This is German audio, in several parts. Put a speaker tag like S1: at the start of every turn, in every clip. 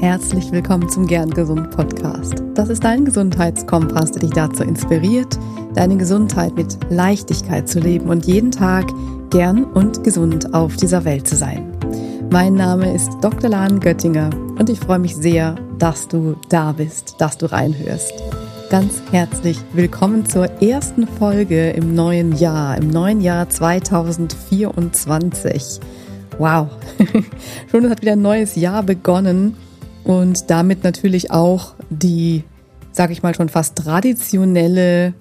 S1: Herzlich willkommen zum Gern Gesund Podcast. Das ist dein Gesundheitskompass, der dich dazu inspiriert, deine Gesundheit mit Leichtigkeit zu leben und jeden Tag gern und gesund auf dieser Welt zu sein. Mein Name ist Dr. Lahn Göttinger und ich freue mich sehr, dass du da bist, dass du reinhörst. Ganz herzlich willkommen zur ersten Folge im neuen Jahr, im neuen Jahr 2024. Wow, schon hat wieder ein neues Jahr begonnen und damit natürlich auch die, sage ich mal schon fast traditionelle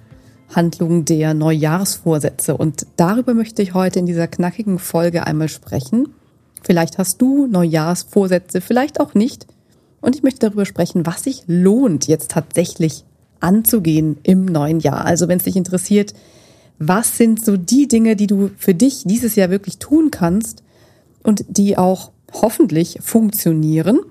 S1: Handlung der Neujahrsvorsätze. Und darüber möchte ich heute in dieser knackigen Folge einmal sprechen. Vielleicht hast du Neujahrsvorsätze, vielleicht auch nicht. Und ich möchte darüber sprechen, was sich lohnt, jetzt tatsächlich anzugehen im neuen Jahr. Also wenn es dich interessiert, was sind so die Dinge, die du für dich dieses Jahr wirklich tun kannst und die auch hoffentlich funktionieren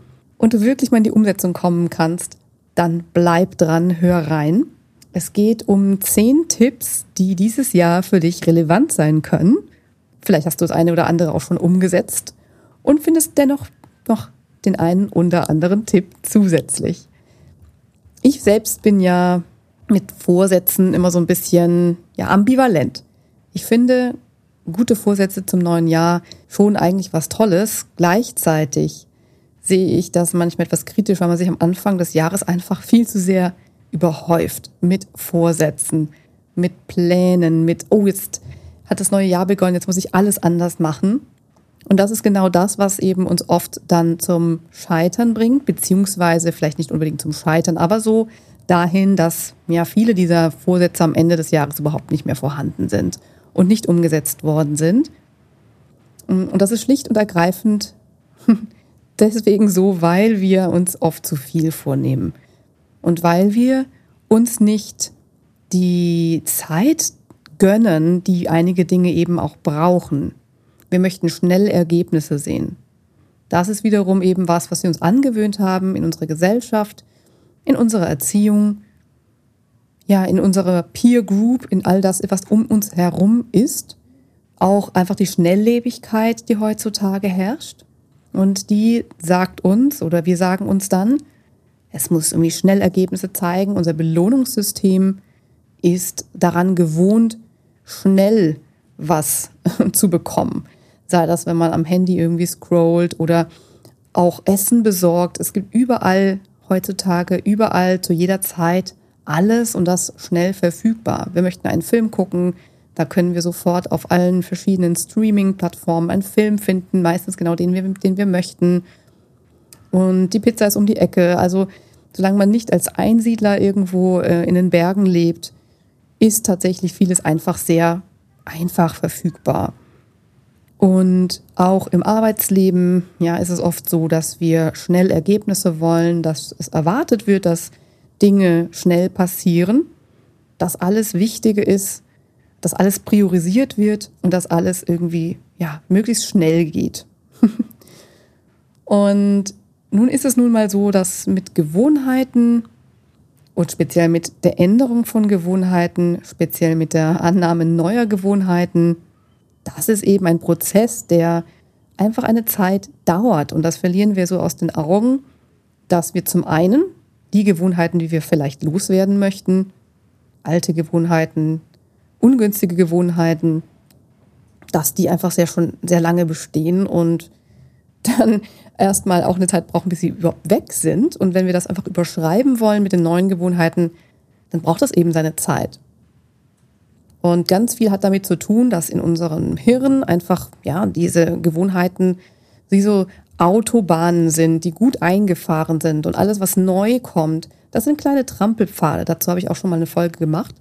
S1: und du wirklich mal in die Umsetzung kommen kannst, dann bleib dran, hör rein. Es geht um zehn Tipps, die dieses Jahr für dich relevant sein können. Vielleicht hast du das eine oder andere auch schon umgesetzt und findest dennoch noch den einen oder anderen Tipp zusätzlich. Ich selbst bin ja mit Vorsätzen immer so ein bisschen ja ambivalent. Ich finde gute Vorsätze zum neuen Jahr schon eigentlich was Tolles. Gleichzeitig sehe ich das manchmal etwas kritisch, weil man sich am Anfang des Jahres einfach viel zu sehr überhäuft mit Vorsätzen, mit Plänen, mit, oh, jetzt hat das neue Jahr begonnen, jetzt muss ich alles anders machen. Und das ist genau das, was eben uns oft dann zum Scheitern bringt, beziehungsweise vielleicht nicht unbedingt zum Scheitern, aber so dahin, dass ja viele dieser Vorsätze am Ende des Jahres überhaupt nicht mehr vorhanden sind und nicht umgesetzt worden sind. Und das ist schlicht und ergreifend deswegen so, weil wir uns oft zu viel vornehmen und weil wir uns nicht die Zeit gönnen, die einige Dinge eben auch brauchen. Wir möchten schnell Ergebnisse sehen. Das ist wiederum eben was, was wir uns angewöhnt haben in unserer Gesellschaft, in unserer Erziehung, ja, in unserer Peer Group, in all das, was um uns herum ist. Auch einfach die Schnelllebigkeit, die heutzutage herrscht. Und die sagt uns oder wir sagen uns dann, es muss irgendwie schnell Ergebnisse zeigen. Unser Belohnungssystem ist daran gewohnt, schnell was zu bekommen. Sei das, wenn man am Handy irgendwie scrollt oder auch Essen besorgt. Es gibt überall heutzutage, überall zu jeder Zeit alles und das schnell verfügbar. Wir möchten einen Film gucken, da können wir sofort auf allen verschiedenen Streaming-Plattformen einen Film finden, meistens genau den, den wir möchten. Und die Pizza ist um die Ecke. Also solange man nicht als Einsiedler irgendwo äh, in den Bergen lebt, ist tatsächlich vieles einfach sehr einfach verfügbar. Und auch im Arbeitsleben, ja, ist es oft so, dass wir schnell Ergebnisse wollen, dass es erwartet wird, dass Dinge schnell passieren. Das alles Wichtige ist, dass alles priorisiert wird und dass alles irgendwie ja möglichst schnell geht. und nun ist es nun mal so, dass mit Gewohnheiten und speziell mit der Änderung von Gewohnheiten, speziell mit der Annahme neuer Gewohnheiten, das ist eben ein Prozess, der einfach eine Zeit dauert. Und das verlieren wir so aus den Augen, dass wir zum einen die Gewohnheiten, die wir vielleicht loswerden möchten, alte Gewohnheiten, ungünstige Gewohnheiten, dass die einfach sehr schon sehr lange bestehen und dann erstmal auch eine Zeit brauchen, bis sie überhaupt weg sind. Und wenn wir das einfach überschreiben wollen mit den neuen Gewohnheiten, dann braucht das eben seine Zeit. Und ganz viel hat damit zu tun, dass in unserem Hirn einfach, ja, diese Gewohnheiten wie so Autobahnen sind, die gut eingefahren sind und alles, was neu kommt, das sind kleine Trampelpfade. Dazu habe ich auch schon mal eine Folge gemacht.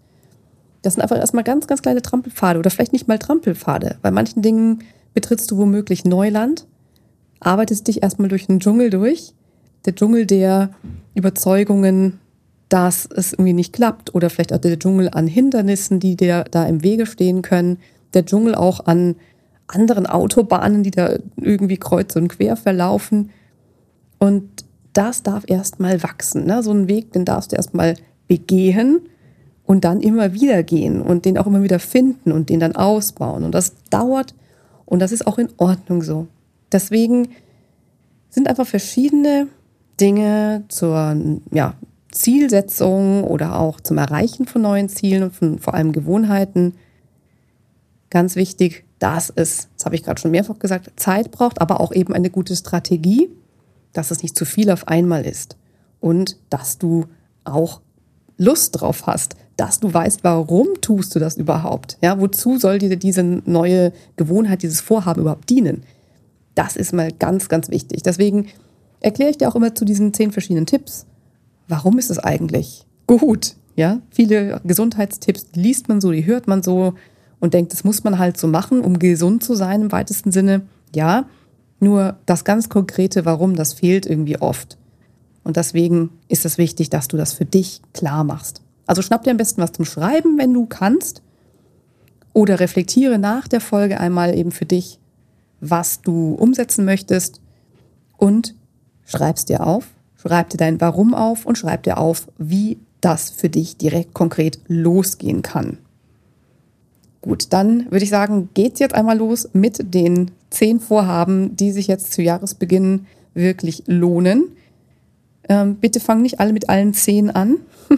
S1: Das sind einfach erstmal ganz, ganz kleine Trampelpfade oder vielleicht nicht mal Trampelpfade. Bei manchen Dingen betrittst du womöglich Neuland, arbeitest dich erstmal durch den Dschungel durch. Der Dschungel der Überzeugungen, dass es irgendwie nicht klappt oder vielleicht auch der Dschungel an Hindernissen, die dir da im Wege stehen können. Der Dschungel auch an anderen Autobahnen, die da irgendwie kreuz und quer verlaufen. Und das darf erstmal wachsen. Ne? So einen Weg, den darfst du erstmal begehen und dann immer wieder gehen und den auch immer wieder finden und den dann ausbauen. Und das dauert und das ist auch in Ordnung so. Deswegen sind einfach verschiedene Dinge zur ja, Zielsetzung oder auch zum Erreichen von neuen Zielen und von vor allem Gewohnheiten. Ganz wichtig, dass es, das habe ich gerade schon mehrfach gesagt, Zeit braucht, aber auch eben eine gute Strategie, dass es nicht zu viel auf einmal ist und dass du auch Lust drauf hast, dass du weißt, warum tust du das überhaupt? Ja, wozu soll dir diese neue Gewohnheit, dieses Vorhaben überhaupt dienen? Das ist mal ganz, ganz wichtig. Deswegen erkläre ich dir auch immer zu diesen zehn verschiedenen Tipps, warum ist es eigentlich gut? Ja, viele Gesundheitstipps liest man so, die hört man so und denkt, das muss man halt so machen, um gesund zu sein im weitesten Sinne. Ja, nur das ganz konkrete Warum, das fehlt irgendwie oft. Und deswegen ist es wichtig, dass du das für dich klar machst. Also schnapp dir am besten was zum Schreiben, wenn du kannst. Oder reflektiere nach der Folge einmal eben für dich, was du umsetzen möchtest. Und schreib's dir auf. Schreib dir dein Warum auf und schreib dir auf, wie das für dich direkt konkret losgehen kann. Gut, dann würde ich sagen, geht's jetzt einmal los mit den zehn Vorhaben, die sich jetzt zu Jahresbeginn wirklich lohnen. Ähm, bitte fang nicht alle mit allen zehn an.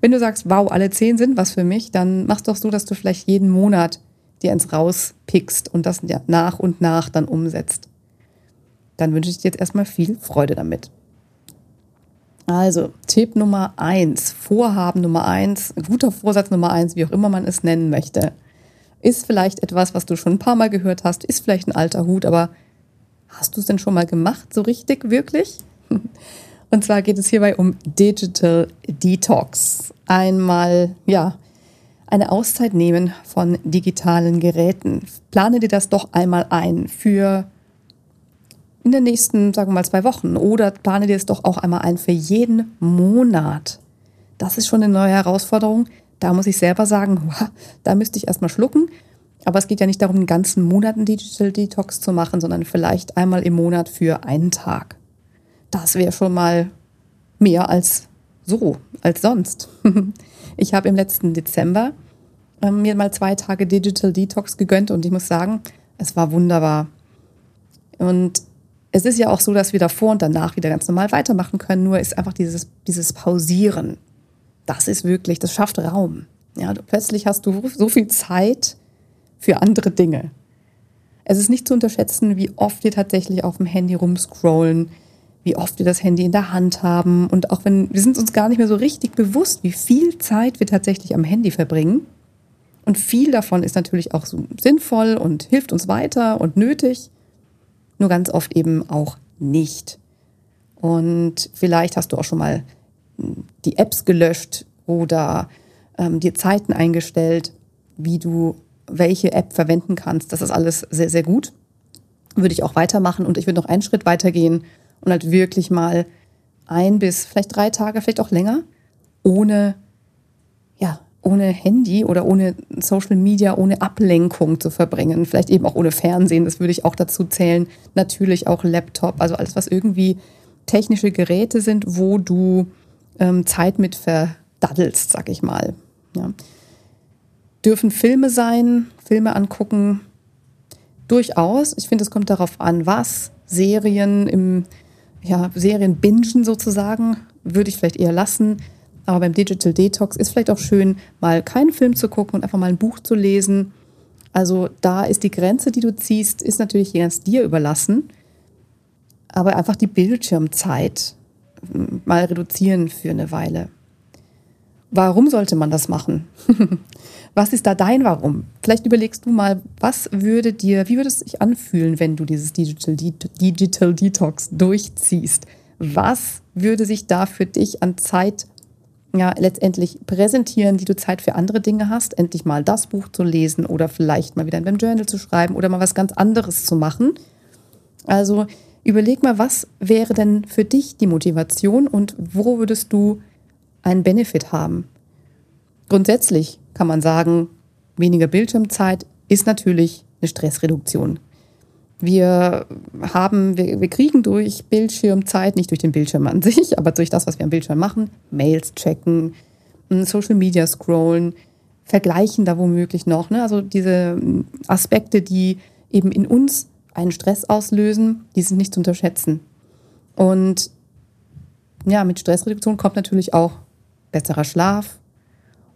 S1: Wenn du sagst, wow, alle zehn sind was für mich, dann mach's doch so, dass du vielleicht jeden Monat dir eins rauspickst und das nach und nach dann umsetzt. Dann wünsche ich dir jetzt erstmal viel Freude damit. Also, Tipp Nummer eins, Vorhaben Nummer eins, guter Vorsatz Nummer eins, wie auch immer man es nennen möchte, ist vielleicht etwas, was du schon ein paar Mal gehört hast, ist vielleicht ein alter Hut, aber hast du es denn schon mal gemacht, so richtig, wirklich? Und zwar geht es hierbei um Digital Detox. Einmal, ja, eine Auszeit nehmen von digitalen Geräten. Plane dir das doch einmal ein für in den nächsten, sagen wir mal, zwei Wochen. Oder plane dir es doch auch einmal ein für jeden Monat. Das ist schon eine neue Herausforderung. Da muss ich selber sagen, da müsste ich erstmal schlucken. Aber es geht ja nicht darum, einen ganzen Monat einen Digital Detox zu machen, sondern vielleicht einmal im Monat für einen Tag. Das wäre schon mal mehr als so, als sonst. Ich habe im letzten Dezember ähm, mir mal zwei Tage Digital Detox gegönnt und ich muss sagen, es war wunderbar. Und es ist ja auch so, dass wir davor und danach wieder ganz normal weitermachen können, nur ist einfach dieses, dieses Pausieren. Das ist wirklich, das schafft Raum. Ja, du, plötzlich hast du so viel Zeit für andere Dinge. Es ist nicht zu unterschätzen, wie oft wir tatsächlich auf dem Handy rumscrollen, wie oft wir das Handy in der Hand haben und auch wenn wir sind uns gar nicht mehr so richtig bewusst, wie viel Zeit wir tatsächlich am Handy verbringen. Und viel davon ist natürlich auch so sinnvoll und hilft uns weiter und nötig, nur ganz oft eben auch nicht. Und vielleicht hast du auch schon mal die Apps gelöscht oder ähm, dir Zeiten eingestellt, wie du welche App verwenden kannst. Das ist alles sehr, sehr gut. Würde ich auch weitermachen und ich würde noch einen Schritt weitergehen und halt wirklich mal ein bis vielleicht drei Tage, vielleicht auch länger, ohne, ja, ohne Handy oder ohne Social Media, ohne Ablenkung zu verbringen. Vielleicht eben auch ohne Fernsehen, das würde ich auch dazu zählen. Natürlich auch Laptop, also alles, was irgendwie technische Geräte sind, wo du ähm, Zeit mit verdaddelst, sag ich mal. Ja. Dürfen Filme sein, Filme angucken, durchaus. Ich finde, es kommt darauf an, was. Serien im ja, Serien bingen sozusagen, würde ich vielleicht eher lassen. Aber beim Digital Detox ist vielleicht auch schön, mal keinen Film zu gucken und einfach mal ein Buch zu lesen. Also da ist die Grenze, die du ziehst, ist natürlich ganz dir überlassen. Aber einfach die Bildschirmzeit mal reduzieren für eine Weile. Warum sollte man das machen? Was ist da dein Warum? Vielleicht überlegst du mal, was würde dir, wie würde es sich anfühlen, wenn du dieses Digital, Digital Detox durchziehst? Was würde sich da für dich an Zeit ja, letztendlich präsentieren, die du Zeit für andere Dinge hast, endlich mal das Buch zu lesen oder vielleicht mal wieder in deinem Journal zu schreiben oder mal was ganz anderes zu machen. Also überleg mal, was wäre denn für dich die Motivation und wo würdest du einen Benefit haben? Grundsätzlich kann man sagen, weniger Bildschirmzeit ist natürlich eine Stressreduktion. Wir haben, wir, wir kriegen durch Bildschirmzeit, nicht durch den Bildschirm an sich, aber durch das, was wir am Bildschirm machen, Mails checken, Social Media scrollen, vergleichen da womöglich noch. Ne? Also diese Aspekte, die eben in uns einen Stress auslösen, die sind nicht zu unterschätzen. Und ja, mit Stressreduktion kommt natürlich auch besserer Schlaf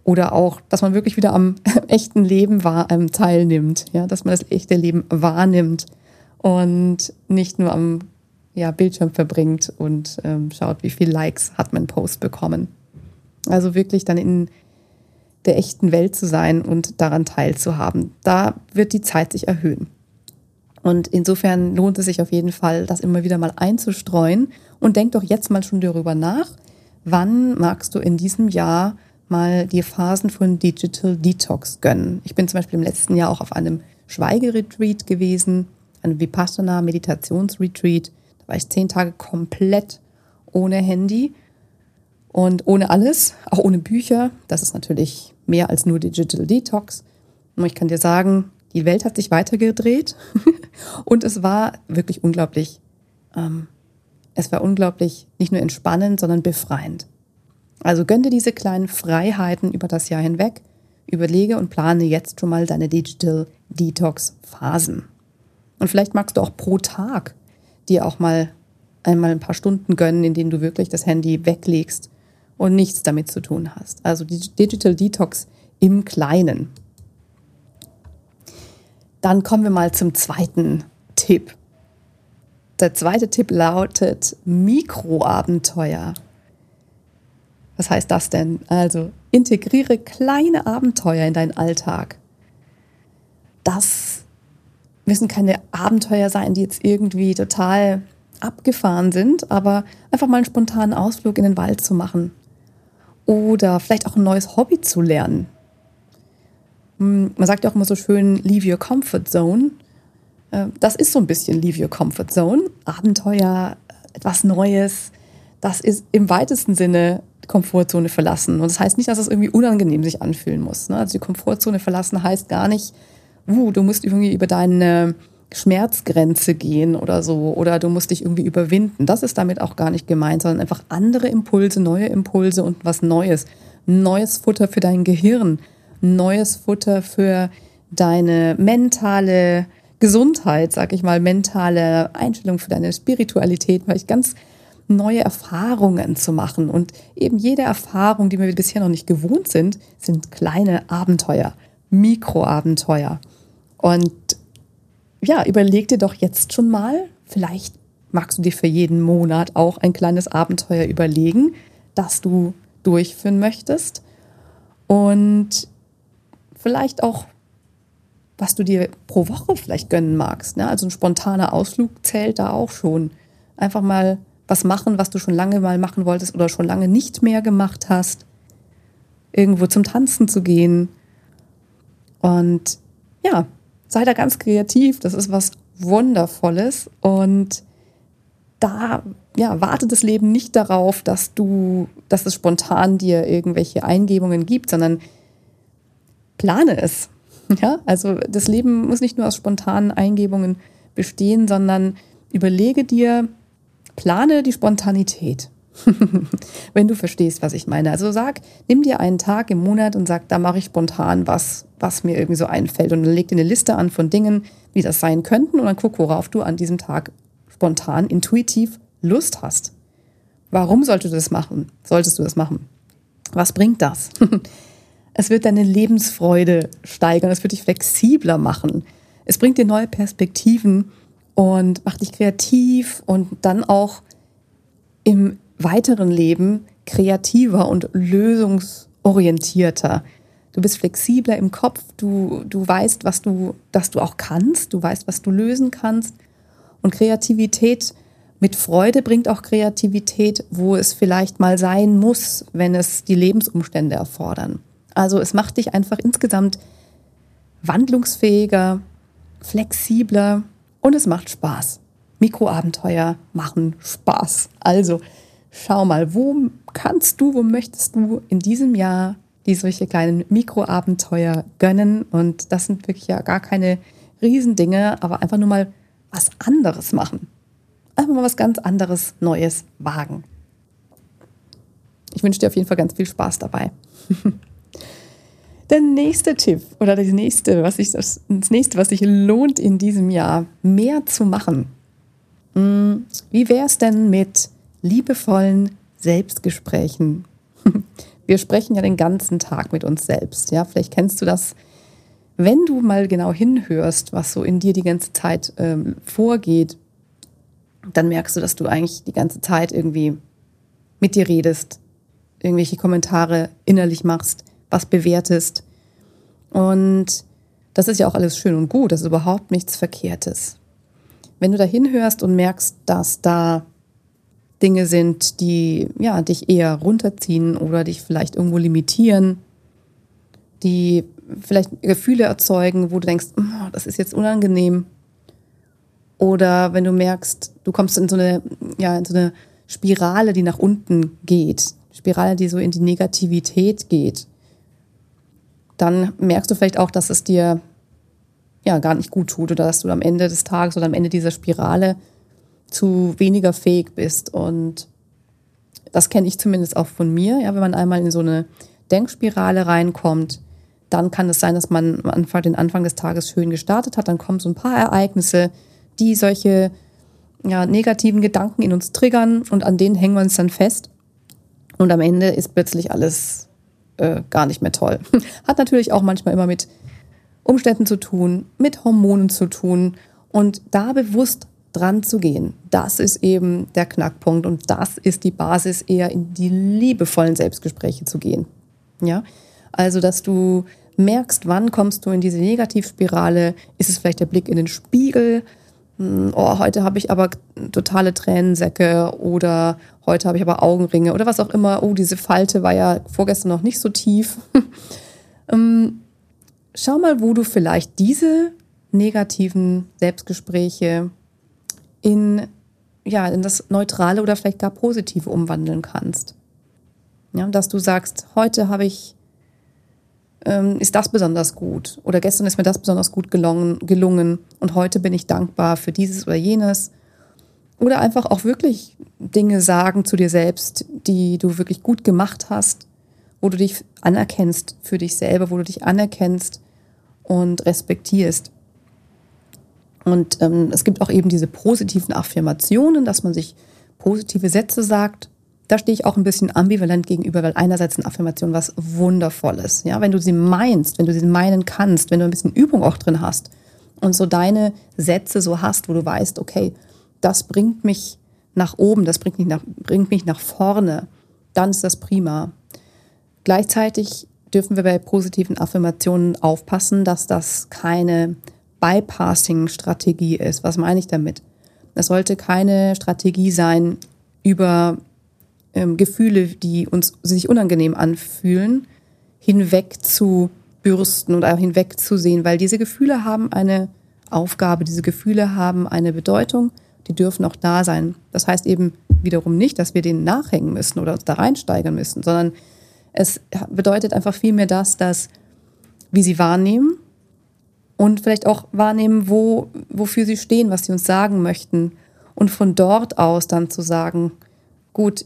S1: oder auch, dass man wirklich wieder am echten Leben wahr, ähm, teilnimmt, ja, dass man das echte Leben wahrnimmt und nicht nur am ja, Bildschirm verbringt und ähm, schaut, wie viel Likes hat mein Post bekommen. Also wirklich dann in der echten Welt zu sein und daran teilzuhaben. Da wird die Zeit sich erhöhen. Und insofern lohnt es sich auf jeden Fall, das immer wieder mal einzustreuen. Und denk doch jetzt mal schon darüber nach, wann magst du in diesem Jahr mal dir Phasen von Digital Detox gönnen. Ich bin zum Beispiel im letzten Jahr auch auf einem Schweigeretreat gewesen, einem Vipassana Meditationsretreat. Da war ich zehn Tage komplett ohne Handy und ohne alles, auch ohne Bücher. Das ist natürlich mehr als nur Digital Detox. Und ich kann dir sagen, die Welt hat sich weitergedreht und es war wirklich unglaublich. Ähm, es war unglaublich nicht nur entspannend, sondern befreiend. Also gönn dir diese kleinen Freiheiten über das Jahr hinweg, überlege und plane jetzt schon mal deine Digital Detox Phasen. Und vielleicht magst du auch pro Tag dir auch mal einmal ein paar Stunden gönnen, in denen du wirklich das Handy weglegst und nichts damit zu tun hast. Also die Digital Detox im Kleinen. Dann kommen wir mal zum zweiten Tipp. Der zweite Tipp lautet Mikroabenteuer. Was heißt das denn? Also integriere kleine Abenteuer in deinen Alltag. Das müssen keine Abenteuer sein, die jetzt irgendwie total abgefahren sind, aber einfach mal einen spontanen Ausflug in den Wald zu machen oder vielleicht auch ein neues Hobby zu lernen. Hm, man sagt ja auch immer so schön, leave your comfort zone. Äh, das ist so ein bisschen leave your comfort zone. Abenteuer, etwas Neues. Das ist im weitesten Sinne Komfortzone verlassen. Und das heißt nicht, dass es irgendwie unangenehm sich anfühlen muss. Ne? Also die Komfortzone verlassen heißt gar nicht, uh, du musst irgendwie über deine Schmerzgrenze gehen oder so oder du musst dich irgendwie überwinden. Das ist damit auch gar nicht gemeint, sondern einfach andere Impulse, neue Impulse und was Neues. Neues Futter für dein Gehirn, neues Futter für deine mentale Gesundheit, sag ich mal, mentale Einstellung für deine Spiritualität, weil ich ganz neue Erfahrungen zu machen. Und eben jede Erfahrung, die wir bisher noch nicht gewohnt sind, sind kleine Abenteuer, Mikroabenteuer. Und ja, überleg dir doch jetzt schon mal, vielleicht magst du dir für jeden Monat auch ein kleines Abenteuer überlegen, das du durchführen möchtest. Und vielleicht auch, was du dir pro Woche vielleicht gönnen magst. Ne? Also ein spontaner Ausflug zählt da auch schon. Einfach mal was machen, was du schon lange mal machen wolltest oder schon lange nicht mehr gemacht hast. Irgendwo zum Tanzen zu gehen. Und ja, sei da ganz kreativ. Das ist was Wundervolles. Und da ja, wartet das Leben nicht darauf, dass du, dass es spontan dir irgendwelche Eingebungen gibt, sondern plane es. Ja, also das Leben muss nicht nur aus spontanen Eingebungen bestehen, sondern überlege dir, plane die Spontanität. Wenn du verstehst, was ich meine. Also sag, nimm dir einen Tag im Monat und sag, da mache ich spontan was, was mir irgendwie so einfällt. Und leg dir eine Liste an von Dingen, wie das sein könnten. Und dann guck, worauf du an diesem Tag spontan, intuitiv Lust hast. Warum solltest du das machen? Solltest du das machen? Was bringt das? es wird deine Lebensfreude steigern, es wird dich flexibler machen. Es bringt dir neue Perspektiven und macht dich kreativ und dann auch im weiteren Leben kreativer und lösungsorientierter. Du bist flexibler im Kopf, du, du weißt, was du, dass du auch kannst, du weißt, was du lösen kannst. Und Kreativität mit Freude bringt auch Kreativität, wo es vielleicht mal sein muss, wenn es die Lebensumstände erfordern. Also es macht dich einfach insgesamt wandlungsfähiger, flexibler und es macht Spaß. Mikroabenteuer machen Spaß. Also schau mal, wo kannst du, wo möchtest du in diesem Jahr die solche kleinen Mikroabenteuer gönnen? Und das sind wirklich ja gar keine Riesendinge, aber einfach nur mal was anderes machen. Einfach mal was ganz anderes, Neues wagen. Ich wünsche dir auf jeden Fall ganz viel Spaß dabei. Der nächste Tipp oder das nächste, was sich das, das nächste, was sich lohnt in diesem Jahr, mehr zu machen. Hm, wie wäre es denn mit liebevollen Selbstgesprächen. Wir sprechen ja den ganzen Tag mit uns selbst. Ja, vielleicht kennst du das, wenn du mal genau hinhörst, was so in dir die ganze Zeit ähm, vorgeht, dann merkst du, dass du eigentlich die ganze Zeit irgendwie mit dir redest, irgendwelche Kommentare innerlich machst, was bewertest. Und das ist ja auch alles schön und gut, das ist überhaupt nichts Verkehrtes. Wenn du da hinhörst und merkst, dass da Dinge sind, die ja, dich eher runterziehen oder dich vielleicht irgendwo limitieren, die vielleicht Gefühle erzeugen, wo du denkst, oh, das ist jetzt unangenehm. Oder wenn du merkst, du kommst in so eine, ja, in so eine Spirale, die nach unten geht, Spirale, die so in die Negativität geht, dann merkst du vielleicht auch, dass es dir ja gar nicht gut tut oder dass du am Ende des Tages oder am Ende dieser Spirale zu weniger fähig bist. Und das kenne ich zumindest auch von mir. Ja, wenn man einmal in so eine Denkspirale reinkommt, dann kann es sein, dass man am Anfang, den Anfang des Tages schön gestartet hat. Dann kommen so ein paar Ereignisse, die solche ja, negativen Gedanken in uns triggern und an denen hängen wir uns dann fest. Und am Ende ist plötzlich alles äh, gar nicht mehr toll. Hat natürlich auch manchmal immer mit Umständen zu tun, mit Hormonen zu tun und da bewusst dran zu gehen. Das ist eben der Knackpunkt und das ist die Basis, eher in die liebevollen Selbstgespräche zu gehen. Ja, also dass du merkst, wann kommst du in diese Negativspirale? Ist es vielleicht der Blick in den Spiegel? Hm, oh, heute habe ich aber totale Tränensäcke oder heute habe ich aber Augenringe oder was auch immer. Oh, diese Falte war ja vorgestern noch nicht so tief. Ähm, schau mal, wo du vielleicht diese negativen Selbstgespräche in, ja, in das Neutrale oder vielleicht gar Positive umwandeln kannst. Ja, dass du sagst, heute habe ich, ähm, ist das besonders gut oder gestern ist mir das besonders gut gelungen, gelungen und heute bin ich dankbar für dieses oder jenes. Oder einfach auch wirklich Dinge sagen zu dir selbst, die du wirklich gut gemacht hast, wo du dich anerkennst für dich selber, wo du dich anerkennst und respektierst. Und ähm, es gibt auch eben diese positiven Affirmationen, dass man sich positive Sätze sagt. Da stehe ich auch ein bisschen ambivalent gegenüber, weil einerseits eine Affirmation was Wundervolles. Ja, wenn du sie meinst, wenn du sie meinen kannst, wenn du ein bisschen Übung auch drin hast und so deine Sätze so hast, wo du weißt, okay, das bringt mich nach oben, das bringt mich nach, bringt mich nach vorne, dann ist das prima. Gleichzeitig dürfen wir bei positiven Affirmationen aufpassen, dass das keine Bypassing-Strategie ist. Was meine ich damit? Es sollte keine Strategie sein, über ähm, Gefühle, die uns sich unangenehm anfühlen, hinweg zu bürsten oder hinweg zu sehen, weil diese Gefühle haben eine Aufgabe, diese Gefühle haben eine Bedeutung, die dürfen auch da sein. Das heißt eben wiederum nicht, dass wir denen nachhängen müssen oder uns da reinsteigern müssen, sondern es bedeutet einfach vielmehr das, dass wie sie wahrnehmen, und vielleicht auch wahrnehmen, wo, wofür sie stehen, was sie uns sagen möchten. Und von dort aus dann zu sagen, gut,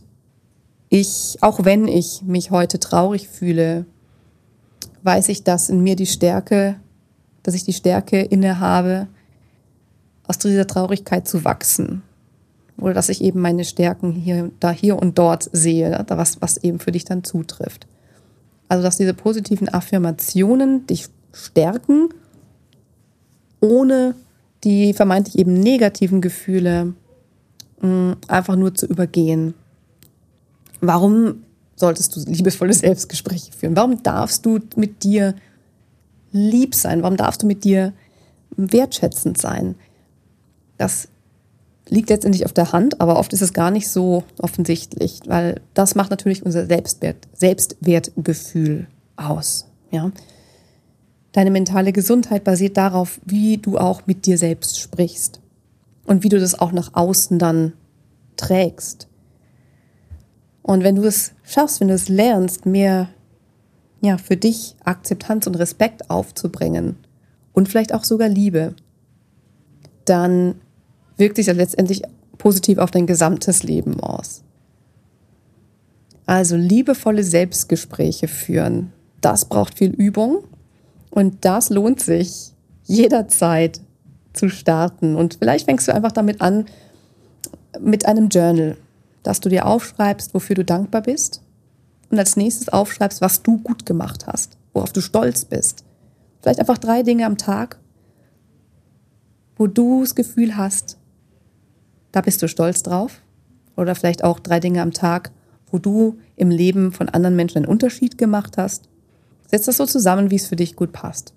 S1: ich, auch wenn ich mich heute traurig fühle, weiß ich, dass in mir die Stärke, dass ich die Stärke innehabe, aus dieser Traurigkeit zu wachsen. Oder dass ich eben meine Stärken hier, da hier und dort sehe, was, was eben für dich dann zutrifft. Also, dass diese positiven Affirmationen dich stärken ohne die vermeintlich eben negativen Gefühle mh, mm, einfach nur zu übergehen. Warum solltest du liebevolle Selbstgespräche führen? Warum darfst du mit dir lieb sein? Warum darfst du mit dir wertschätzend sein? Das liegt letztendlich auf der Hand, aber oft ist es gar nicht so offensichtlich, weil das macht natürlich unser Selbstwert, Selbstwertgefühl aus. Ja? Deine mentale Gesundheit basiert darauf, wie du auch mit dir selbst sprichst und wie du das auch nach außen dann trägst. Und wenn du es schaffst, wenn du es lernst, mehr ja, für dich Akzeptanz und Respekt aufzubringen und vielleicht auch sogar Liebe, dann wirkt sich das letztendlich positiv auf dein gesamtes Leben aus. Also liebevolle Selbstgespräche führen, das braucht viel Übung und das lohnt sich jederzeit zu starten. Und vielleicht fängst du einfach damit an, mit einem Journal. Dass du dir aufschreibst, wofür du dankbar bist und als nächstes aufschreibst, was du gut gemacht hast, worauf du stolz bist. Vielleicht einfach drei Dinge am Tag, wo du das Gefühl hast, da bist du stolz drauf. Oder vielleicht auch drei Dinge am Tag, wo du im Leben von anderen Menschen einen Unterschied gemacht hast. Setz das so zusammen, wie es für dich gut passt.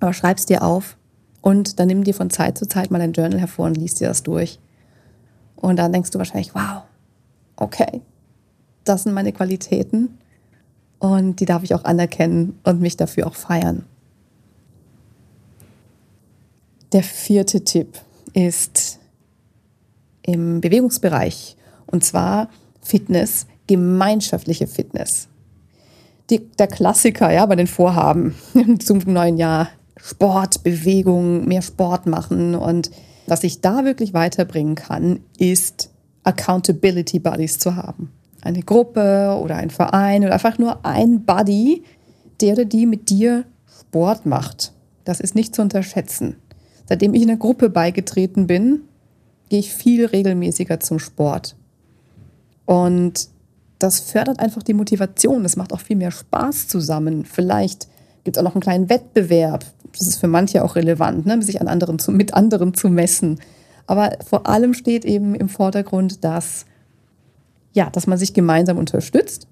S1: Aber schreib es dir auf und dann nimm dir von Zeit zu Zeit mal ein Journal hervor und liest dir das durch. Und dann denkst du wahrscheinlich, wow, okay, das sind meine Qualitäten und die darf ich auch anerkennen und mich dafür auch feiern. Der vierte Tipp ist im Bewegungsbereich und zwar Fitness, gemeinschaftliche Fitness. Die, der Klassiker ja, bei den Vorhaben zum neuen Jahr. Sport, Bewegung, mehr Sport machen. Und was ich da wirklich weiterbringen kann, ist Accountability Buddies zu haben. Eine Gruppe oder ein Verein oder einfach nur ein Buddy, der oder die mit dir Sport macht. Das ist nicht zu unterschätzen. Seitdem ich in einer Gruppe beigetreten bin, gehe ich viel regelmäßiger zum Sport. Und das fördert einfach die Motivation. Das macht auch viel mehr Spaß zusammen. Vielleicht gibt es auch noch einen kleinen Wettbewerb. Das ist für manche auch relevant, ne? sich an anderen zu, mit anderen zu messen. Aber vor allem steht eben im Vordergrund, dass, ja, dass man sich gemeinsam unterstützt.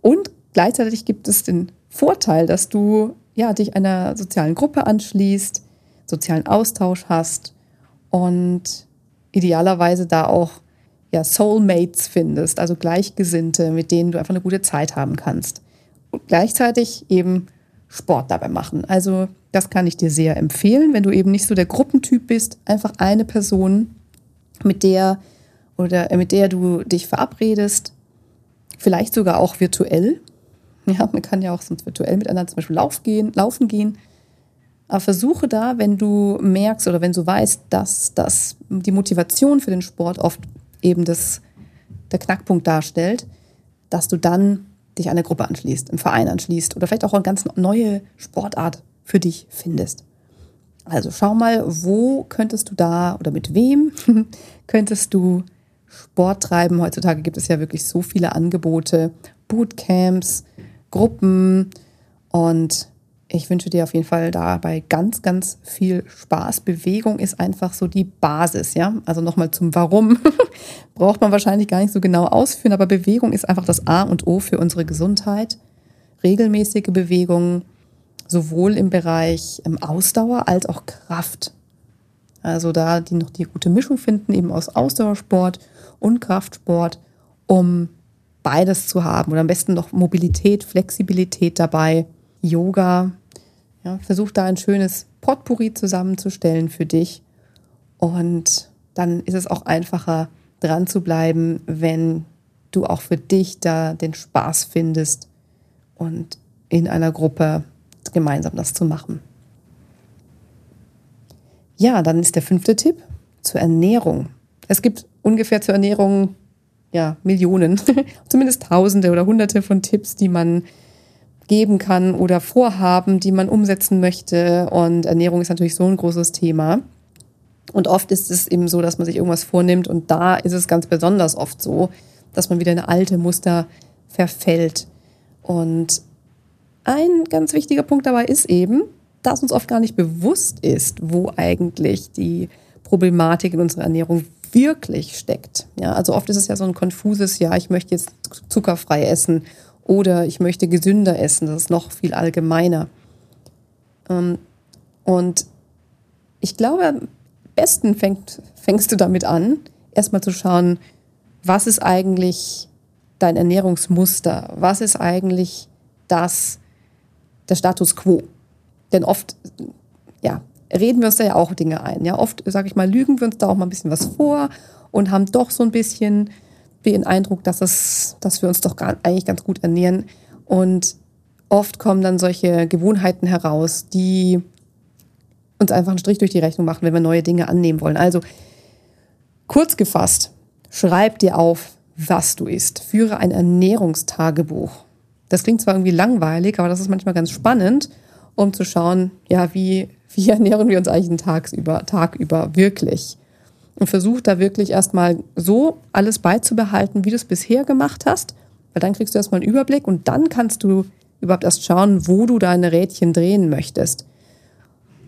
S1: Und gleichzeitig gibt es den Vorteil, dass du ja, dich einer sozialen Gruppe anschließt, sozialen Austausch hast und idealerweise da auch ja, Soulmates findest, also Gleichgesinnte, mit denen du einfach eine gute Zeit haben kannst. Und gleichzeitig eben Sport dabei machen. Also das kann ich dir sehr empfehlen, wenn du eben nicht so der Gruppentyp bist, einfach eine Person, mit der oder äh, mit der du dich verabredest, vielleicht sogar auch virtuell. Ja, man kann ja auch sonst virtuell miteinander zum Beispiel lauf gehen, laufen gehen. Aber versuche da, wenn du merkst oder wenn du weißt, dass, dass die Motivation für den Sport oft eben das, der Knackpunkt darstellt, dass du dann dich einer Gruppe anschließt, einem Verein anschließt oder vielleicht auch eine ganz neue Sportart für dich findest. Also schau mal, wo könntest du da oder mit wem könntest du Sport treiben. Heutzutage gibt es ja wirklich so viele Angebote, Bootcamps, Gruppen und ich wünsche dir auf jeden Fall dabei ganz, ganz viel Spaß. Bewegung ist einfach so die Basis, ja. Also nochmal zum Warum braucht man wahrscheinlich gar nicht so genau ausführen, aber Bewegung ist einfach das A und O für unsere Gesundheit. Regelmäßige Bewegung, sowohl im Bereich ähm, Ausdauer als auch Kraft. Also da die noch die gute Mischung finden, eben aus Ausdauersport und Kraftsport, um beides zu haben. Oder am besten noch Mobilität, Flexibilität dabei. Yoga, ja, versuch da ein schönes Potpourri zusammenzustellen für dich. Und dann ist es auch einfacher, dran zu bleiben, wenn du auch für dich da den Spaß findest und in einer Gruppe gemeinsam das zu machen. Ja, dann ist der fünfte Tipp zur Ernährung. Es gibt ungefähr zur Ernährung ja Millionen, zumindest Tausende oder Hunderte von Tipps, die man geben kann oder Vorhaben, die man umsetzen möchte. Und Ernährung ist natürlich so ein großes Thema. Und oft ist es eben so, dass man sich irgendwas vornimmt und da ist es ganz besonders oft so, dass man wieder in alte Muster verfällt. Und ein ganz wichtiger Punkt dabei ist eben, dass uns oft gar nicht bewusst ist, wo eigentlich die Problematik in unserer Ernährung wirklich steckt. Ja, also oft ist es ja so ein konfuses, ja, ich möchte jetzt zuckerfrei essen oder ich möchte gesünder essen, das ist noch viel allgemeiner. Ähm, und ich glaube, am besten fängt, fängst du damit an, erstmal zu schauen, was ist eigentlich dein Ernährungsmuster? Was ist eigentlich das, der Status quo? Denn oft, ja, reden wir uns da ja auch Dinge ein. Ja, oft, sage ich mal, lügen wir uns da auch mal ein bisschen was vor und haben doch so ein bisschen den Eindruck, dass, es, dass wir uns doch gar, eigentlich ganz gut ernähren. Und oft kommen dann solche Gewohnheiten heraus, die uns einfach einen Strich durch die Rechnung machen, wenn wir neue Dinge annehmen wollen. Also kurz gefasst, schreib dir auf, was du isst. Führe ein Ernährungstagebuch. Das klingt zwar irgendwie langweilig, aber das ist manchmal ganz spannend, um zu schauen, ja, wie, wie ernähren wir uns eigentlich einen Tag Tag über wirklich. und versuch da wirklich erstmal so alles beizubehalten, wie du es bisher gemacht hast, weil dann kriegst du erstmal einen Überblick und dann kannst du überhaupt erst schauen, wo du deine Rädchen drehen möchtest.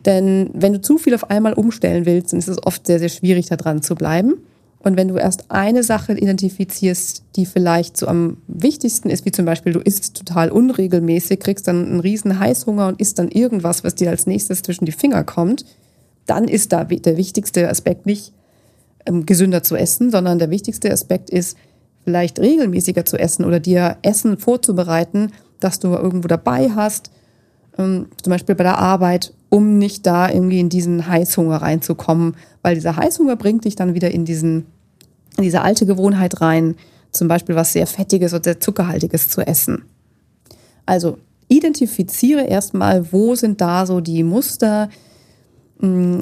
S1: Denn wenn du zu viel auf einmal umstellen willst, dann ist es oft sehr, sehr schwierig, da dran zu bleiben. Und wenn du erst eine Sache identifizierst, die vielleicht so am wichtigsten ist, wie zum Beispiel du isst total unregelmäßig, kriegst dann einen riesen Heißhunger und isst dann irgendwas, was dir als nächstes zwischen die Finger kommt, dann ist da der wichtigste Aspekt nicht ähm, gesünder zu essen, sondern der wichtigste Aspekt ist vielleicht regelmäßiger zu essen oder dir Essen vorzubereiten, das du irgendwo dabei hast, ähm, zum Beispiel bei der Arbeit, um nicht da irgendwie in diesen Heißhunger reinzukommen, weil dieser Heißhunger bringt dich dann wieder in diesen, in diese alte Gewohnheit rein, zum Beispiel was sehr Fettiges oder sehr Zuckerhaltiges zu essen. Also identifiziere erstmal, wo sind da so die Muster, mm,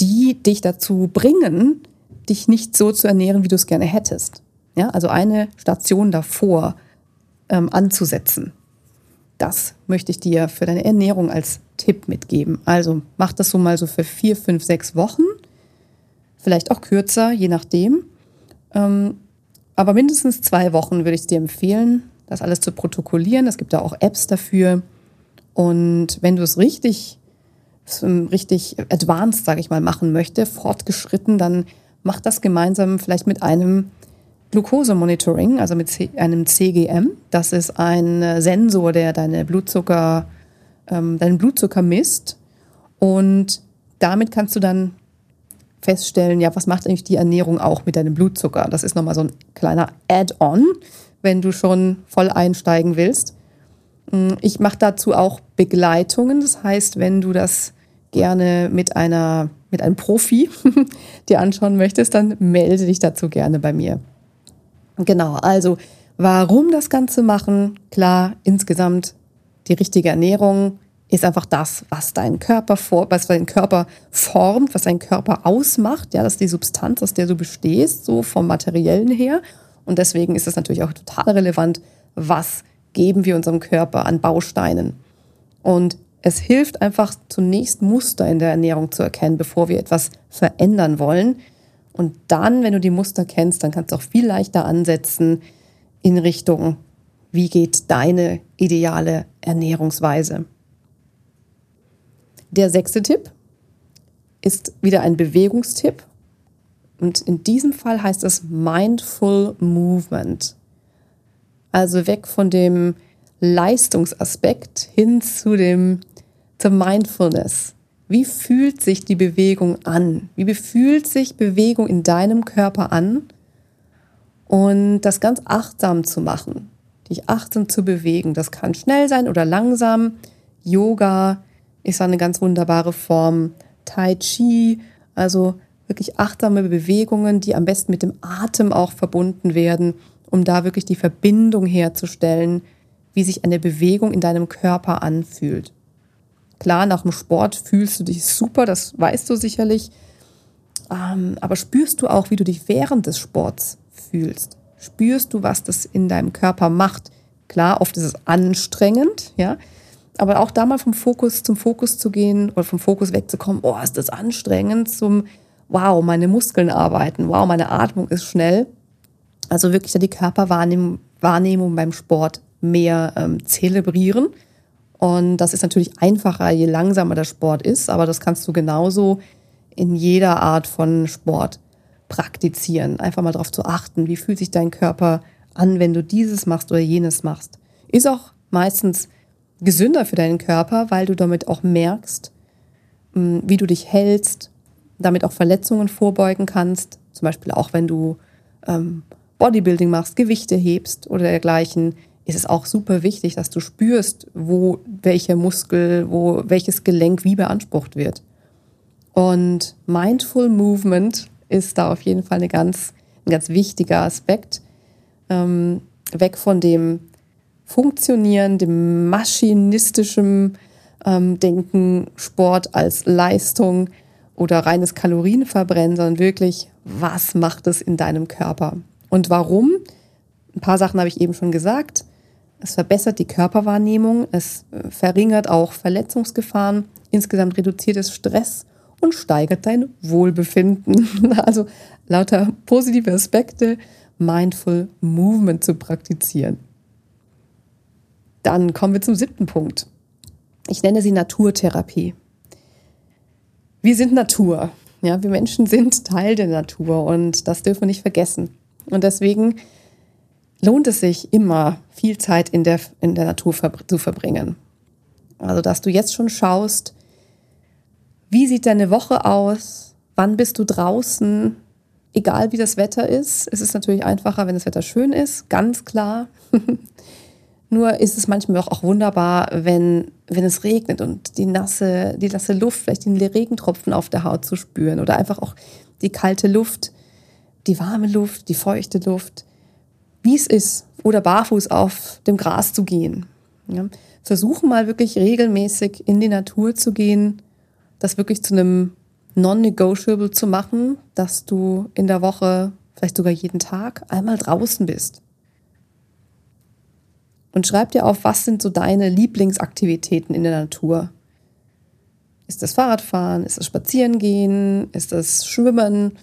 S1: die dich dazu bringen, dich nicht so zu ernähren, wie du es gerne hättest. Ja, also eine Station davor ähm, anzusetzen. Das möchte ich dir für deine Ernährung als Tipp mitgeben. Also mach das so mal so für vier, fünf, sechs Wochen. Vielleicht auch kürzer, je nachdem. Ähm, aber mindestens zwei Wochen würde ich dir empfehlen, das alles zu protokollieren. Es gibt da auch Apps dafür. Und wenn du es richtig, richtig advanced, sage ich mal, machen möchte, fortgeschritten, dann mach das gemeinsam vielleicht mit einem Glucose-Monitoring, also mit einem CGM. Das ist ein äh, Sensor, der deine Blutzucker, ähm, deinen Blutzucker misst. Und damit kannst du dann feststellen, ja, was macht eigentlich die Ernährung auch mit deinem Blutzucker? Das ist nochmal so ein kleiner Add-on, wenn du schon voll einsteigen willst. Mm, ich mache dazu auch Begleitungen. Das heißt, wenn du das gerne mit einer mit einem Profi dir anschauen möchtest, dann melde dich dazu gerne bei mir. Genau, also warum das Ganze machen? Klar, insgesamt die richtige Ernährung ist einfach das, was dein Körper vor, was dein Körper formt, was dein Körper ausmacht. Ja, das ist die Substanz, aus der du bestehst, so vom Materiellen her. Und deswegen ist es natürlich auch total relevant, was geben wir unserem Körper an Bausteinen. Und es hilft einfach zunächst Muster in der Ernährung zu erkennen, bevor wir etwas verändern wollen. Und dann, wenn du die Muster kennst, dann kannst du auch viel leichter ansetzen in Richtung, wie geht deine ideale Ernährungsweise. Der sechste Tipp ist wieder ein Bewegungstipp. Und in diesem Fall heißt es Mindful Movement. Also weg von dem Leistungsaspekt hin zu dem, zur Mindfulness. Wie fühlt sich die Bewegung an? Wie fühlt sich Bewegung in deinem Körper an? Und das ganz achtsam zu machen, dich achtsam zu bewegen. Das kann schnell sein oder langsam. Yoga ist eine ganz wunderbare Form. Tai Chi, also wirklich achtsame Bewegungen, die am besten mit dem Atem auch verbunden werden, um da wirklich die Verbindung herzustellen, wie sich eine Bewegung in deinem Körper anfühlt. Klar, nach dem Sport fühlst du dich super, das weißt du sicherlich. Ähm, aber spürst du auch, wie du dich während des Sports fühlst? Spürst du, was das in deinem Körper macht? Klar, oft ist es anstrengend, ja. Aber auch da mal vom Fokus zum Fokus zu gehen oder vom Fokus wegzukommen, oh, ist das anstrengend, zum wow, meine Muskeln arbeiten, wow, meine Atmung ist schnell. Also wirklich da die Körperwahrnehmung Wahrnehmung beim Sport mehr ähm, zelebrieren und das ist natürlich einfacher, je langsamer der Sport ist, aber das kannst du genauso in jeder Art von Sport praktizieren. Einfach mal darauf zu achten, wie fühlt sich dein Körper an, wenn du dieses machst oder jenes machst. Ist auch meistens gesünder für deinen Körper, weil du damit auch merkst, hm, wie du dich hältst, damit auch Verletzungen vorbeugen kannst. Zum Beispiel auch, wenn du ähm, Bodybuilding machst, Gewichte hebst oder dergleichen ist es auch super wichtig, dass du spürst, wo welcher Muskel, wo welches Gelenk wie beansprucht wird. Und Mindful Movement ist da auf jeden Fall eine ganz, ein ganz wichtiger Aspekt. Ähm, weg von dem Funktionieren, dem maschinistischen ähm, Denken, Sport als Leistung oder reines Kalorienverbrennen, sondern wirklich, was macht es in deinem Körper? Und warum? Ein paar Sachen habe ich eben schon gesagt. Es verbessert die Körperwahrnehmung, es äh, verringert auch Verletzungsgefahren, insgesamt reduziert es Stress und steigert dein Wohlbefinden. Also lauter positive Aspekte, Mindful Movement zu praktizieren. Dann kommen wir zum siebten Punkt. Ich nenne sie Naturtherapie. Wir sind Natur. Ja, wir Menschen sind Teil der Natur und das dürfen wir nicht vergessen. Und deswegen lohnt es sich immer, viel Zeit in der, in der Natur zu verbringen. Also, dass du jetzt schon schaust, wie sieht deine Woche aus? Wann bist du draußen? Egal wie das Wetter ist. Es ist natürlich einfacher, wenn das Wetter schön ist, ganz klar. Nur ist es manchmal auch, auch wunderbar, wenn, wenn es regnet und die nasse, die nasse Luft, vielleicht die Regentropfen auf der Haut zu spüren oder einfach auch die kalte Luft, die warme Luft, die feuchte Luft, wie es ist oder barfuß auf dem Gras zu gehen. Ja. Versuchen mal wirklich regelmäßig in die Natur zu gehen, das wirklich zu einem non-negotiable zu machen, dass du in der Woche, vielleicht sogar jeden Tag, einmal draußen bist. Und schreib dir auf, was sind so deine Lieblingsaktivitäten in der Natur? Ist das Fahrradfahren? Ist das Spazierengehen? Ist das Schwimmen?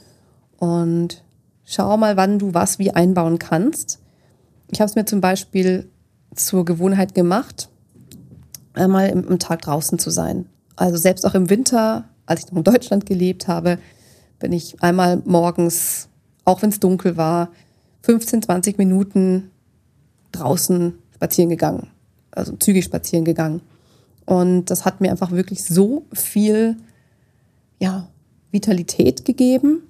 S1: Und schau mal, wann du was wie einbauen kannst. Ich habe es mir zum Beispiel zur Gewohnheit gemacht, einmal im, im Tag draußen zu sein. Also selbst auch im Winter, als ich noch in Deutschland gelebt habe, bin ich einmal morgens, auch wenn es dunkel war, 15, 20 Minuten draußen spazieren gegangen, also zügig spazieren gegangen. Und das hat mir einfach wirklich so viel ja, Vitalität gegeben.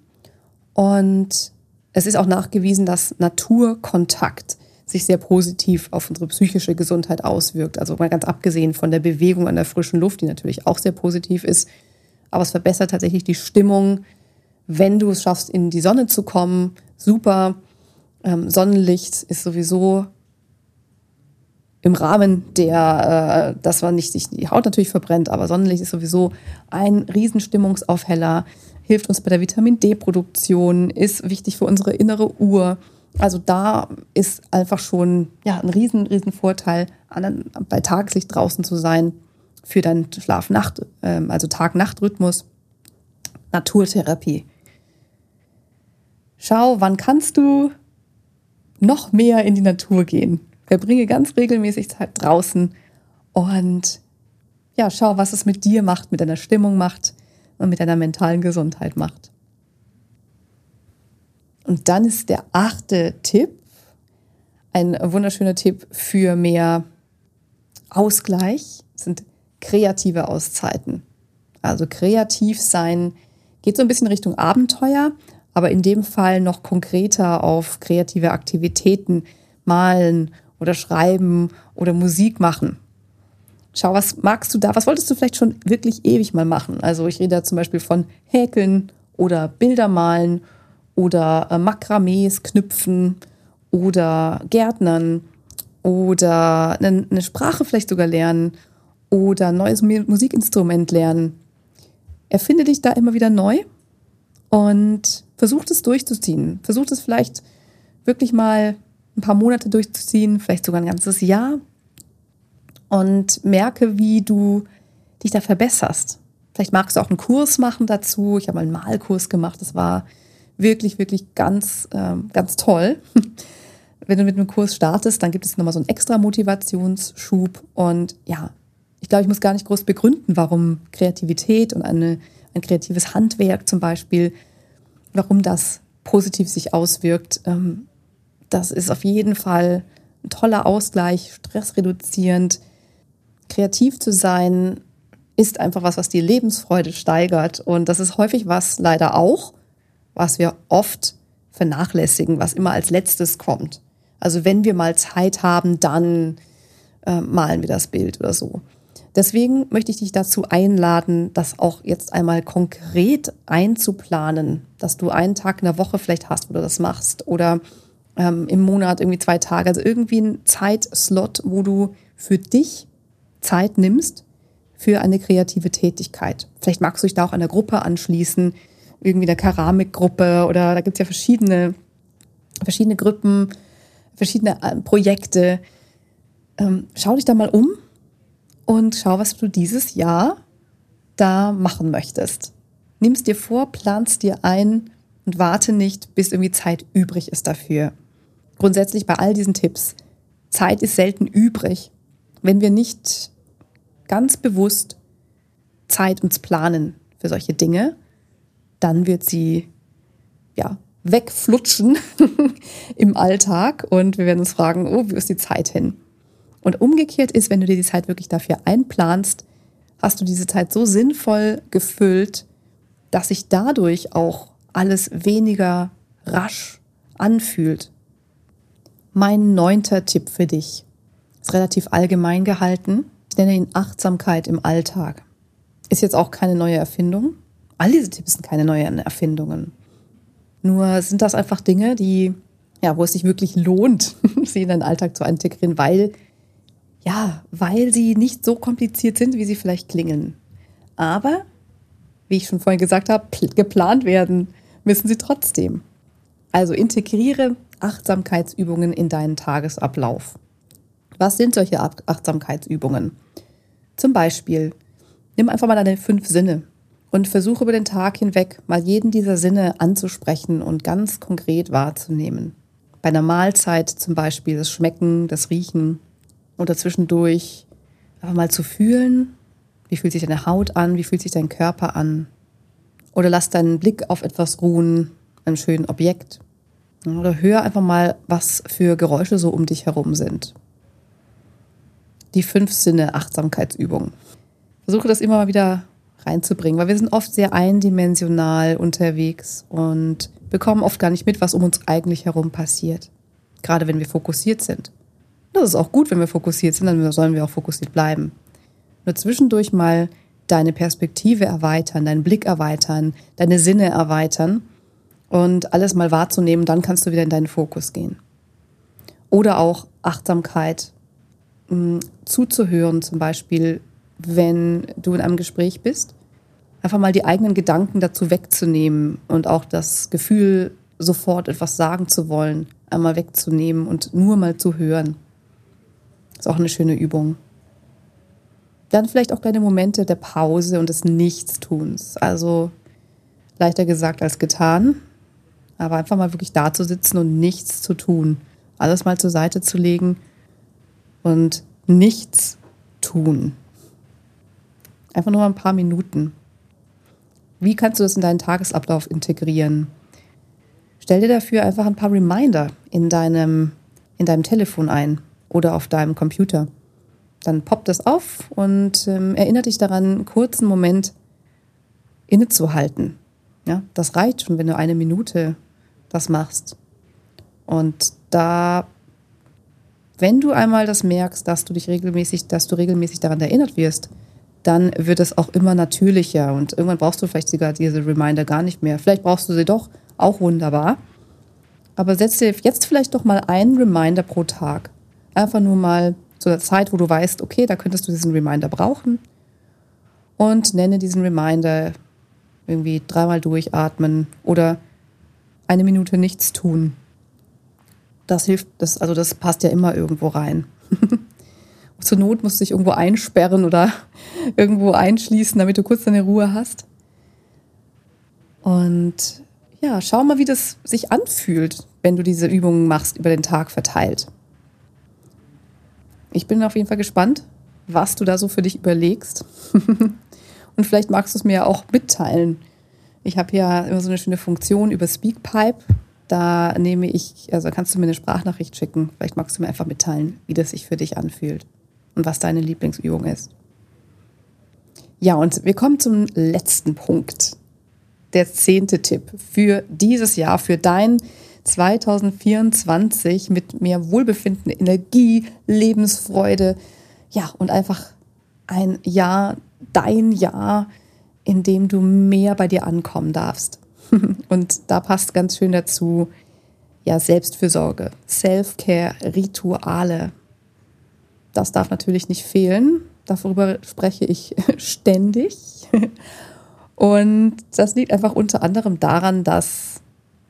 S1: Und es ist auch nachgewiesen, dass Naturkontakt sich sehr positiv auf unsere psychische Gesundheit auswirkt. Also mal ganz abgesehen von der Bewegung an der frischen Luft, die natürlich auch sehr positiv ist. Aber es verbessert tatsächlich die Stimmung, wenn du es schaffst, in die Sonne zu kommen. Super. Ähm, Sonnenlicht ist sowieso im Rahmen der, äh, dass man nicht sich die Haut natürlich verbrennt, aber Sonnenlicht ist sowieso ein Riesenstimmungsaufheller, hilft uns bei der Vitamin D-Produktion, ist wichtig für unsere innere Uhr. Also da ist einfach schon ja, ein riesen, riesen Vorteil, an, bei Tageslicht draußen zu sein für deinen Schlaf-Nacht, äh, also Tag-Nacht-Rhythmus. Naturtherapie. Schau, wann kannst du noch mehr in die Natur gehen? verbringe ganz regelmäßig Zeit draußen und ja, schau, was es mit dir macht, mit deiner Stimmung macht und mit deiner mentalen Gesundheit macht. Und dann ist der achte Tipp, ein wunderschöner Tipp für mehr Ausgleich, sind kreative Auszeiten. Also kreativ sein geht so ein bisschen Richtung Abenteuer, aber in dem Fall noch konkreter auf kreative Aktivitäten, malen oder schreiben oder Musik machen. Schau, was magst du da? Was wolltest du vielleicht schon wirklich ewig mal machen? Also ich rede da zum Beispiel von Häkeln oder Bilder malen oder äh, Makramees knüpfen oder Gärtnern oder eine, eine Sprache vielleicht sogar lernen oder ein neues Musikinstrument lernen. Erfinde dich da immer wieder neu und versuch es durchzuziehen. Versuch es vielleicht wirklich mal ein paar Monate durchzuziehen, vielleicht sogar ein ganzes Jahr und merke, wie du dich da verbesserst. Vielleicht magst du auch einen Kurs machen dazu. Ich habe mal einen Malkurs gemacht. Das war wirklich, wirklich ganz, ähm, ganz toll. Wenn du mit einem Kurs startest, dann gibt es nochmal so einen extra Motivationsschub. Und ja, ich glaube, ich muss gar nicht groß begründen, warum Kreativität und eine, ein kreatives Handwerk zum Beispiel, warum das positiv sich auswirkt. Ähm, das ist auf jeden Fall ein toller Ausgleich, stressreduzierend. Kreativ zu sein ist einfach was, was die Lebensfreude steigert. Und das ist häufig was leider auch, was wir oft vernachlässigen, was immer als letztes kommt. Also wenn wir mal Zeit haben, dann äh, malen wir das Bild oder so. Deswegen möchte ich dich dazu einladen, das auch jetzt einmal konkret einzuplanen, dass du einen Tag in der Woche vielleicht hast, wo du das machst oder ähm, im Monat irgendwie zwei Tage. Also irgendwie ein Zeitslot, wo du für dich Zeit nimmst für eine kreative Tätigkeit. Vielleicht magst du dich da auch einer Gruppe anschließen, irgendwie der Keramikgruppe oder da gibt es ja verschiedene, verschiedene Gruppen, verschiedene äh, Projekte. Ähm, schau dich da mal um und schau, was du dieses Jahr da machen möchtest. Nimm's dir vor, planst dir ein und warte nicht, bis irgendwie Zeit übrig ist dafür. Grundsätzlich bei all diesen Tipps, Zeit ist selten übrig, wenn wir nicht ganz bewusst Zeit uns planen für solche Dinge, dann wird sie ja wegflutschen im Alltag und wir werden uns fragen, oh, wie ist die Zeit hin? Und umgekehrt ist, wenn du dir die Zeit wirklich dafür einplanst, hast du diese Zeit so sinnvoll gefüllt, dass sich dadurch auch alles weniger rasch anfühlt. Mein neunter Tipp für dich ist relativ allgemein gehalten. Ich nenne ihn Achtsamkeit im Alltag. Ist jetzt auch keine neue Erfindung. All diese Tipps sind keine neuen Erfindungen. Nur sind das einfach Dinge, die, ja, wo es sich wirklich lohnt, sie in deinen Alltag zu integrieren, weil, ja, weil sie nicht so kompliziert sind, wie sie vielleicht klingen. Aber, wie ich schon vorhin gesagt habe, geplant werden müssen sie trotzdem. Also integriere Achtsamkeitsübungen in deinen Tagesablauf. Was sind solche Achtsamkeitsübungen? Zum Beispiel, nimm einfach mal deine fünf Sinne und versuche über den Tag hinweg mal jeden dieser Sinne anzusprechen und ganz konkret wahrzunehmen. Bei einer Mahlzeit zum Beispiel das Schmecken, das Riechen oder zwischendurch einfach mal zu fühlen, wie fühlt sich deine Haut an, wie fühlt sich dein Körper an. Oder lass deinen Blick auf etwas ruhen, einem schönen Objekt. Oder hör einfach mal, was für Geräusche so um dich herum sind. Die fünf Sinne Achtsamkeitsübung. Versuche das immer mal wieder reinzubringen, weil wir sind oft sehr eindimensional unterwegs und bekommen oft gar nicht mit, was um uns eigentlich herum passiert. Gerade wenn wir fokussiert sind. Das ist auch gut, wenn wir fokussiert sind, dann sollen wir auch fokussiert bleiben. Nur zwischendurch mal deine Perspektive erweitern, deinen Blick erweitern, deine Sinne erweitern und alles mal wahrzunehmen, dann kannst du wieder in deinen Fokus gehen. Oder auch Achtsamkeit, mh, zuzuhören, zum Beispiel, wenn du in einem Gespräch bist, einfach mal die eigenen Gedanken dazu wegzunehmen und auch das Gefühl, sofort etwas sagen zu wollen, einmal wegzunehmen und nur mal zu hören. Ist auch eine schöne Übung. Dann vielleicht auch kleine Momente der Pause und des Nichtstuns. Also leichter gesagt als getan. Aber einfach mal wirklich da zu sitzen und nichts zu tun. Alles mal zur Seite zu legen und nichts tun. Einfach nur ein paar Minuten. Wie kannst du das in deinen Tagesablauf integrieren? Stell dir dafür einfach ein paar Reminder in deinem, in deinem Telefon ein oder auf deinem Computer. Dann poppt das auf und ähm, erinnert dich daran, einen kurzen Moment innezuhalten. Ja, das reicht schon, wenn du eine Minute das machst. Und da, wenn du einmal das merkst, dass du dich regelmäßig, dass du regelmäßig daran erinnert wirst, dann wird es auch immer natürlicher und irgendwann brauchst du vielleicht sogar diese Reminder gar nicht mehr. Vielleicht brauchst du sie doch, auch wunderbar. Aber setze dir jetzt vielleicht doch mal einen Reminder pro Tag. Einfach nur mal zu der Zeit, wo du weißt, okay, da könntest du diesen Reminder brauchen. Und nenne diesen Reminder irgendwie dreimal durchatmen oder eine Minute nichts tun. Das hilft, das, also das passt ja immer irgendwo rein. Zur Not musst du dich irgendwo einsperren oder irgendwo einschließen, damit du kurz deine Ruhe hast. Und ja, schau mal, wie das sich anfühlt, wenn du diese Übungen machst über den Tag verteilt. Ich bin auf jeden Fall gespannt, was du da so für dich überlegst. Und vielleicht magst du es mir ja auch mitteilen. Ich habe ja immer so eine schöne Funktion über Speakpipe. Da nehme ich, also kannst du mir eine Sprachnachricht schicken. Vielleicht magst du mir einfach mitteilen, wie das sich für dich anfühlt und was deine Lieblingsübung ist. Ja, und wir kommen zum letzten Punkt. Der zehnte Tipp für dieses Jahr, für dein 2024 mit mehr Wohlbefinden, Energie, Lebensfreude. Ja, und einfach ein Jahr, dein Jahr, in dem du mehr bei dir ankommen darfst. Und da passt ganz schön dazu, ja, Selbstfürsorge, Self-Care, Rituale, das darf natürlich nicht fehlen. Darüber spreche ich ständig. Und das liegt einfach unter anderem daran, dass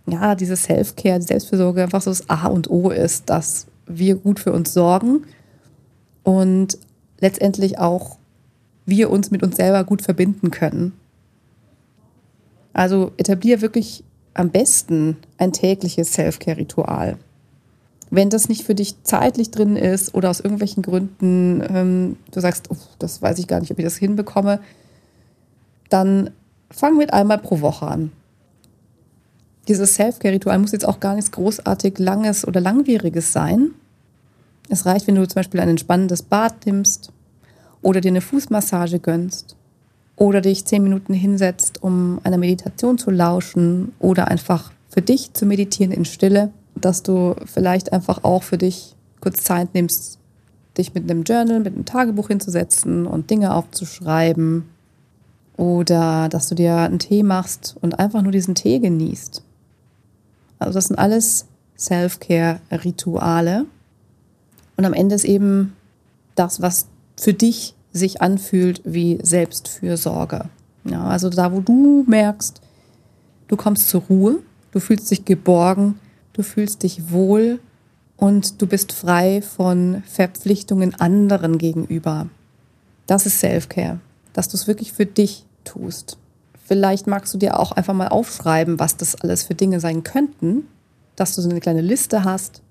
S1: ja, diese Self-Care, die Selbstfürsorge einfach so das A und O ist, dass wir gut für uns sorgen und letztendlich auch wir uns mit uns selber gut verbinden können. Also etabliere wirklich am besten ein tägliches Self-Care-Ritual. Wenn das nicht für dich zeitlich drin ist oder aus irgendwelchen Gründen ähm, du sagst, das weiß ich gar nicht, ob ich das hinbekomme, dann fang mit einmal pro Woche an. Dieses Self-Care-Ritual muss jetzt auch gar nichts großartig Langes oder Langwieriges sein. Es reicht, wenn du zum Beispiel ein entspannendes Bad nimmst oder dir eine Fußmassage gönnst oder dich zehn Minuten hinsetzt, um einer Meditation zu lauschen oder einfach für dich zu meditieren in Stille, dass du vielleicht einfach auch für dich kurz Zeit nimmst, dich mit einem Journal, mit einem Tagebuch hinzusetzen und Dinge aufzuschreiben oder dass du dir einen Tee machst und einfach nur diesen Tee genießt. Also das sind alles Self-Care-Rituale. Und am Ende ist eben das, was für dich sich anfühlt wie Selbstfürsorge. Ja, also da, wo du merkst, du kommst zur Ruhe, du fühlst dich geborgen, du fühlst dich wohl und du bist frei von Verpflichtungen anderen gegenüber. Das ist Self-Care, dass du es wirklich für dich tust. Vielleicht magst du dir auch einfach mal aufschreiben, was das alles für Dinge sein könnten, dass du so eine kleine Liste hast,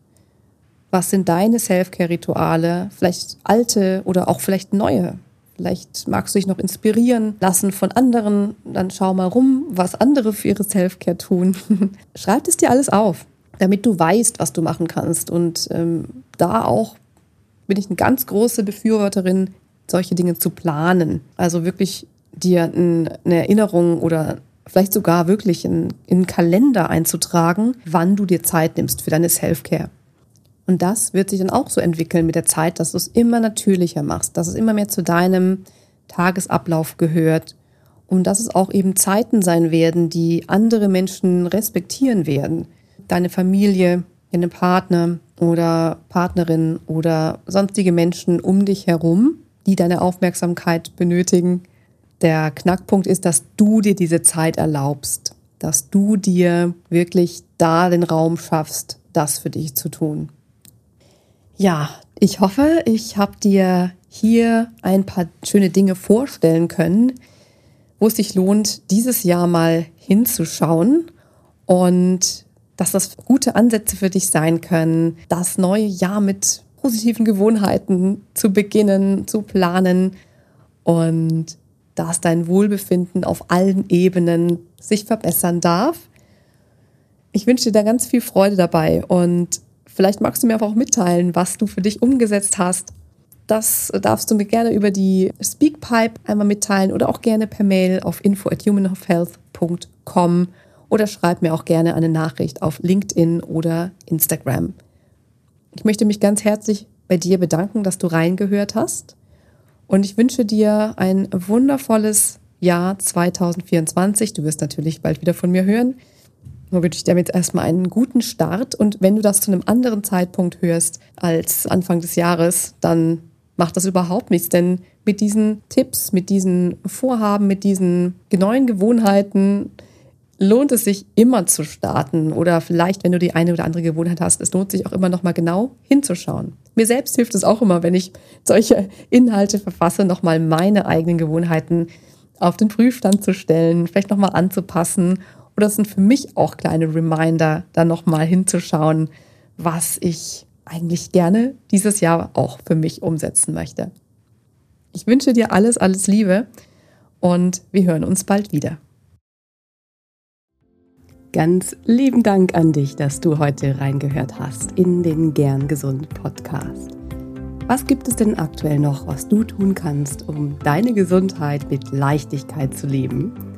S1: was sind deine Self-Care-Rituale? Vielleicht alte oder auch vielleicht neue. Vielleicht magst du dich noch inspirieren lassen von anderen. Dann schau mal rum, was andere für ihre Self-Care tun. Schreib es dir alles auf, damit du weißt, was du machen kannst. Und ähm, da auch bin ich eine ganz große Befürworterin, solche Dinge zu planen. Also wirklich dir eine Erinnerung oder vielleicht sogar wirklich in, in einen Kalender einzutragen, wann du dir Zeit nimmst für deine Self-Care. Und das wird sich dann auch so entwickeln mit der Zeit, dass du es immer natürlicher machst, dass es immer mehr zu deinem Tagesablauf gehört und dass es auch eben Zeiten sein werden, die andere Menschen respektieren werden. Deine Familie, deine Partner oder Partnerin oder sonstige Menschen um dich herum, die deine Aufmerksamkeit benötigen. Der Knackpunkt ist, dass du dir diese Zeit erlaubst, dass du dir wirklich da den Raum schaffst, das für dich zu tun. Ja, ich hoffe, ich habe dir hier ein paar schöne Dinge vorstellen können, wo es sich lohnt, dieses Jahr mal hinzuschauen und dass das gute Ansätze für dich sein können, das neue Jahr mit positiven Gewohnheiten zu beginnen, zu planen und dass dein Wohlbefinden auf allen Ebenen sich verbessern darf. Ich wünsche dir da ganz viel Freude dabei und Vielleicht magst du mir aber auch mitteilen, was du für dich umgesetzt hast. Das darfst du mir gerne über die Speakpipe einmal mitteilen oder auch gerne per Mail auf info at humanofhealth.com oder schreib mir auch gerne eine Nachricht auf LinkedIn oder Instagram. Ich möchte mich ganz herzlich bei dir bedanken, dass du reingehört hast und ich wünsche dir ein wundervolles Jahr 2024. Du wirst natürlich bald wieder von mir hören. Nur wünsche ich dir jetzt erstmal einen guten Start. Und wenn du das zu einem anderen Zeitpunkt hörst als Anfang des Jahres, dann macht das überhaupt nichts. Denn mit diesen Tipps, mit diesen Vorhaben, mit diesen neuen Gewohnheiten lohnt es sich immer zu starten. Oder vielleicht, wenn du die eine oder andere Gewohnheit hast, es lohnt sich auch immer noch mal genau hinzuschauen. Mir selbst hilft es auch immer, wenn ich solche Inhalte verfasse, noch mal meine eigenen Gewohnheiten auf den Prüfstand zu stellen, vielleicht noch mal anzupassen oder sind für mich auch kleine Reminder, da nochmal hinzuschauen, was ich eigentlich gerne dieses Jahr auch für mich umsetzen möchte. Ich wünsche dir alles, alles Liebe und wir hören uns bald wieder. Ganz lieben Dank an dich, dass du heute reingehört hast in den Gern Gesund Podcast. Was gibt es denn aktuell noch, was du tun kannst, um deine Gesundheit mit Leichtigkeit zu leben?